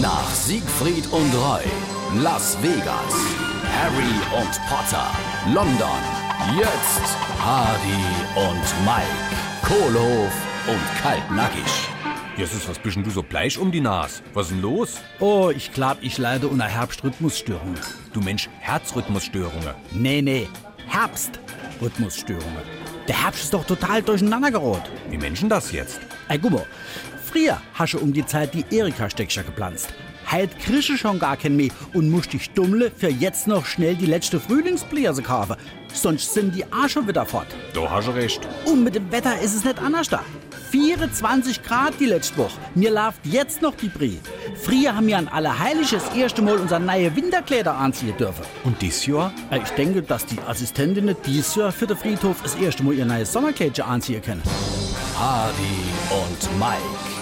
Nach Siegfried und Roy, Las Vegas, Harry und Potter, London, jetzt Hardy und Mike, Kohlhof und Kaltnackig. Jesus, was bist denn du so bleich um die Nase? Was ist denn los? Oh, ich glaub, ich leide unter Herbstrhythmusstörungen. Du Mensch, Herzrhythmusstörungen. Nee, nee, Herbstrhythmusstörungen. Der Herbst ist doch total durcheinander gerot. Wie Menschen das jetzt? Ey, guck mal, früher hast du um die Zeit die Erika-Steckscher gepflanzt. Heit krische schon gar kein mehr und musst dich dummle für jetzt noch schnell die letzte Frühlingsbläse kaufen. Sonst sind die auch schon wieder fort. Da hast du recht. Und mit dem Wetter ist es nicht anders da. 24 Grad die letzte Woche. Mir läuft jetzt noch die Brie. Früher haben wir an Allerheilig das erste Mal unser neue Winterkleider anziehen dürfen. Und dies Jahr? Äh, Ich denke, dass die Assistentinnen dieses Jahr für den Friedhof das erste Mal ihr neues Sommerkleidchen anziehen können. Hardy und Mike,